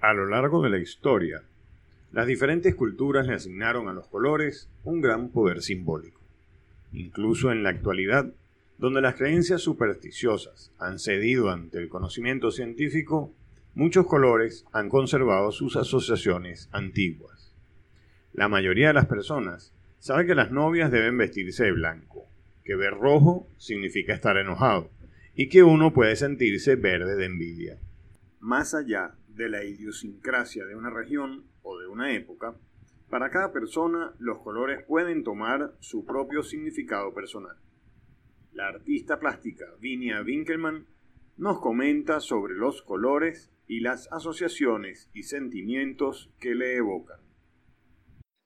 A lo largo de la historia, las diferentes culturas le asignaron a los colores un gran poder simbólico. Incluso en la actualidad, donde las creencias supersticiosas han cedido ante el conocimiento científico, muchos colores han conservado sus asociaciones antiguas. La mayoría de las personas sabe que las novias deben vestirse de blanco, que ver rojo significa estar enojado y que uno puede sentirse verde de envidia. Más allá de la idiosincrasia de una región o de una época, para cada persona los colores pueden tomar su propio significado personal. La artista plástica Vinia Winkelmann nos comenta sobre los colores y las asociaciones y sentimientos que le evocan.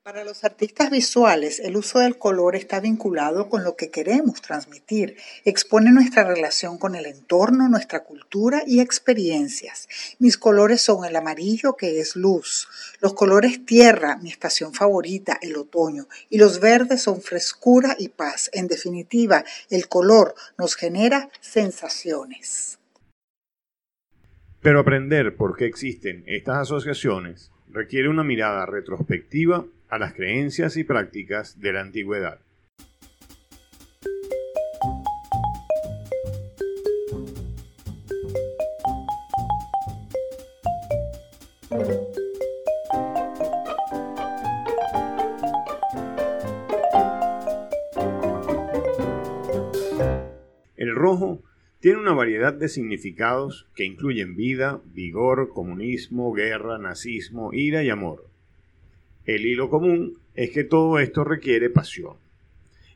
Para los artistas visuales, el uso del color está vinculado con lo que queremos transmitir. Expone nuestra relación con el entorno, nuestra cultura y experiencias. Mis colores son el amarillo, que es luz, los colores tierra, mi estación favorita, el otoño, y los verdes son frescura y paz. En definitiva, el color nos genera sensaciones. Pero aprender por qué existen estas asociaciones requiere una mirada retrospectiva a las creencias y prácticas de la antigüedad. El rojo tiene una variedad de significados que incluyen vida, vigor, comunismo, guerra, nazismo, ira y amor. El hilo común es que todo esto requiere pasión.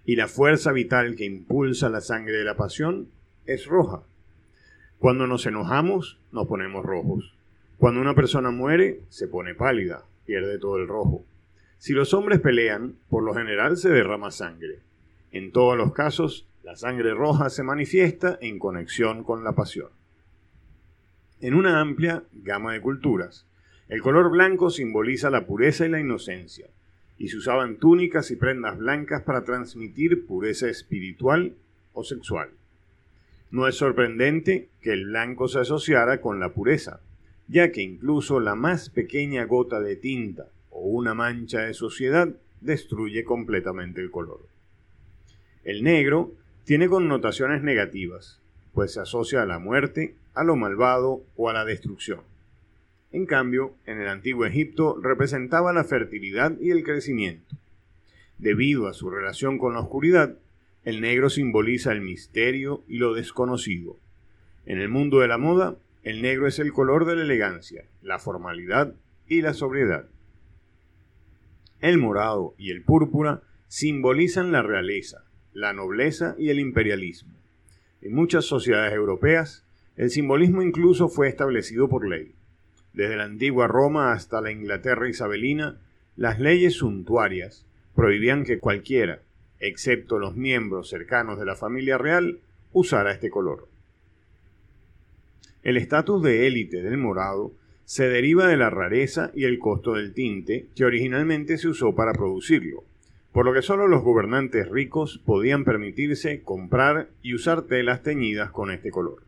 Y la fuerza vital que impulsa la sangre de la pasión es roja. Cuando nos enojamos, nos ponemos rojos. Cuando una persona muere, se pone pálida, pierde todo el rojo. Si los hombres pelean, por lo general se derrama sangre. En todos los casos, la sangre roja se manifiesta en conexión con la pasión. En una amplia gama de culturas, el color blanco simboliza la pureza y la inocencia, y se usaban túnicas y prendas blancas para transmitir pureza espiritual o sexual. No es sorprendente que el blanco se asociara con la pureza, ya que incluso la más pequeña gota de tinta o una mancha de suciedad destruye completamente el color. El negro tiene connotaciones negativas, pues se asocia a la muerte, a lo malvado o a la destrucción. En cambio, en el antiguo Egipto representaba la fertilidad y el crecimiento. Debido a su relación con la oscuridad, el negro simboliza el misterio y lo desconocido. En el mundo de la moda, el negro es el color de la elegancia, la formalidad y la sobriedad. El morado y el púrpura simbolizan la realeza, la nobleza y el imperialismo. En muchas sociedades europeas, el simbolismo incluso fue establecido por ley. Desde la antigua Roma hasta la Inglaterra isabelina, las leyes suntuarias prohibían que cualquiera, excepto los miembros cercanos de la familia real, usara este color. El estatus de élite del morado se deriva de la rareza y el costo del tinte que originalmente se usó para producirlo, por lo que solo los gobernantes ricos podían permitirse comprar y usar telas teñidas con este color.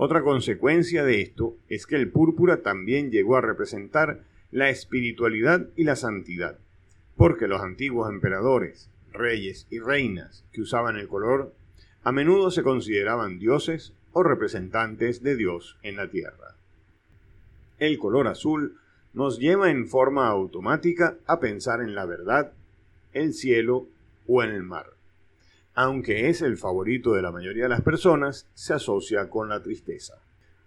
Otra consecuencia de esto es que el púrpura también llegó a representar la espiritualidad y la santidad, porque los antiguos emperadores, reyes y reinas que usaban el color a menudo se consideraban dioses o representantes de Dios en la tierra. El color azul nos lleva en forma automática a pensar en la verdad, el cielo o en el mar aunque es el favorito de la mayoría de las personas, se asocia con la tristeza.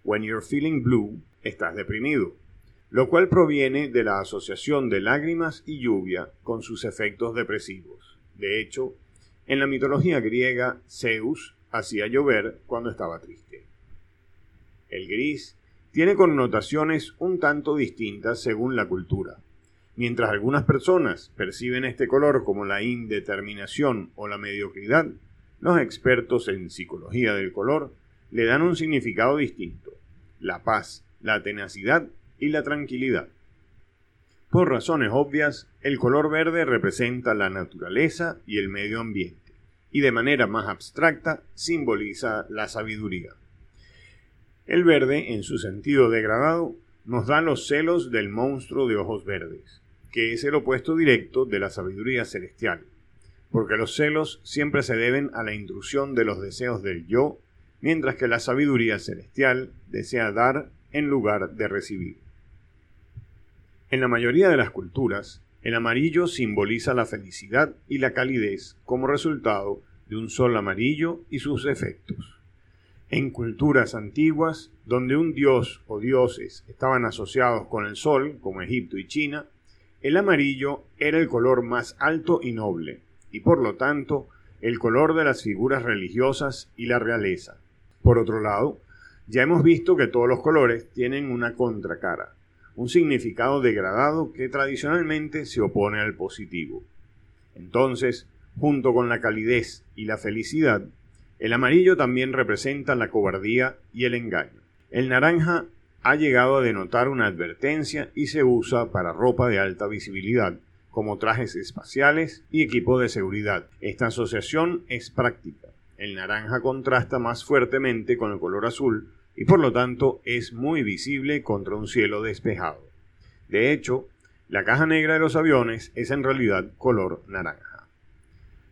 When you're feeling blue, estás deprimido, lo cual proviene de la asociación de lágrimas y lluvia con sus efectos depresivos. De hecho, en la mitología griega, Zeus hacía llover cuando estaba triste. El gris tiene connotaciones un tanto distintas según la cultura. Mientras algunas personas perciben este color como la indeterminación o la mediocridad, los expertos en psicología del color le dan un significado distinto, la paz, la tenacidad y la tranquilidad. Por razones obvias, el color verde representa la naturaleza y el medio ambiente, y de manera más abstracta simboliza la sabiduría. El verde, en su sentido degradado, nos dan los celos del monstruo de ojos verdes, que es el opuesto directo de la sabiduría celestial, porque los celos siempre se deben a la intrusión de los deseos del yo, mientras que la sabiduría celestial desea dar en lugar de recibir. En la mayoría de las culturas, el amarillo simboliza la felicidad y la calidez como resultado de un sol amarillo y sus efectos. En culturas antiguas, donde un dios o dioses estaban asociados con el sol, como Egipto y China, el amarillo era el color más alto y noble, y por lo tanto el color de las figuras religiosas y la realeza. Por otro lado, ya hemos visto que todos los colores tienen una contracara, un significado degradado que tradicionalmente se opone al positivo. Entonces, junto con la calidez y la felicidad, el amarillo también representa la cobardía y el engaño. El naranja ha llegado a denotar una advertencia y se usa para ropa de alta visibilidad, como trajes espaciales y equipo de seguridad. Esta asociación es práctica. El naranja contrasta más fuertemente con el color azul y por lo tanto es muy visible contra un cielo despejado. De hecho, la caja negra de los aviones es en realidad color naranja.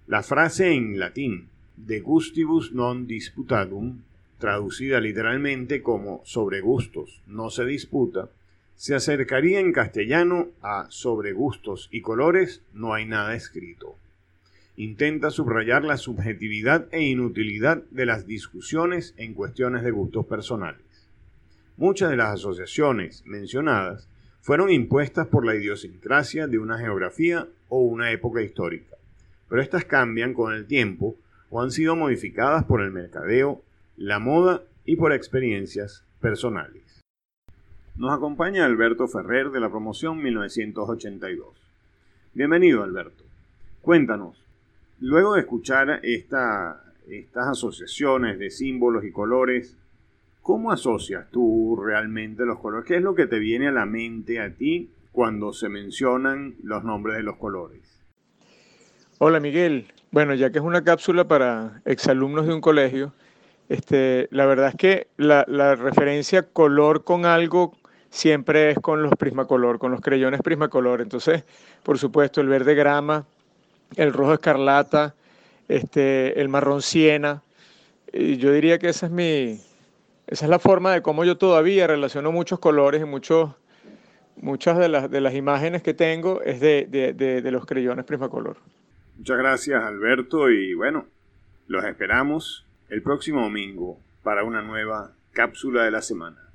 La frase en latín de gustibus non disputatum, traducida literalmente como sobre gustos no se disputa, se acercaría en castellano a sobre gustos y colores no hay nada escrito. Intenta subrayar la subjetividad e inutilidad de las discusiones en cuestiones de gustos personales. Muchas de las asociaciones mencionadas fueron impuestas por la idiosincrasia de una geografía o una época histórica, pero estas cambian con el tiempo o han sido modificadas por el mercadeo, la moda y por experiencias personales. Nos acompaña Alberto Ferrer de la promoción 1982. Bienvenido Alberto. Cuéntanos, luego de escuchar estas asociaciones de símbolos y colores, ¿cómo asocias tú realmente los colores? ¿Qué es lo que te viene a la mente a ti cuando se mencionan los nombres de los colores? Hola Miguel, bueno, ya que es una cápsula para exalumnos de un colegio, este, la verdad es que la, referencia color con algo siempre es con los prismacolor, con los creyones prismacolor. Entonces, por supuesto, el verde grama, el rojo escarlata, este, el marrón siena. Y yo diría que esa es mi, esa es la forma de cómo yo todavía relaciono muchos colores y muchos, muchas de las, de las imágenes que tengo es de, de, de los creyones prismacolor. Muchas gracias Alberto y bueno, los esperamos el próximo domingo para una nueva cápsula de la semana.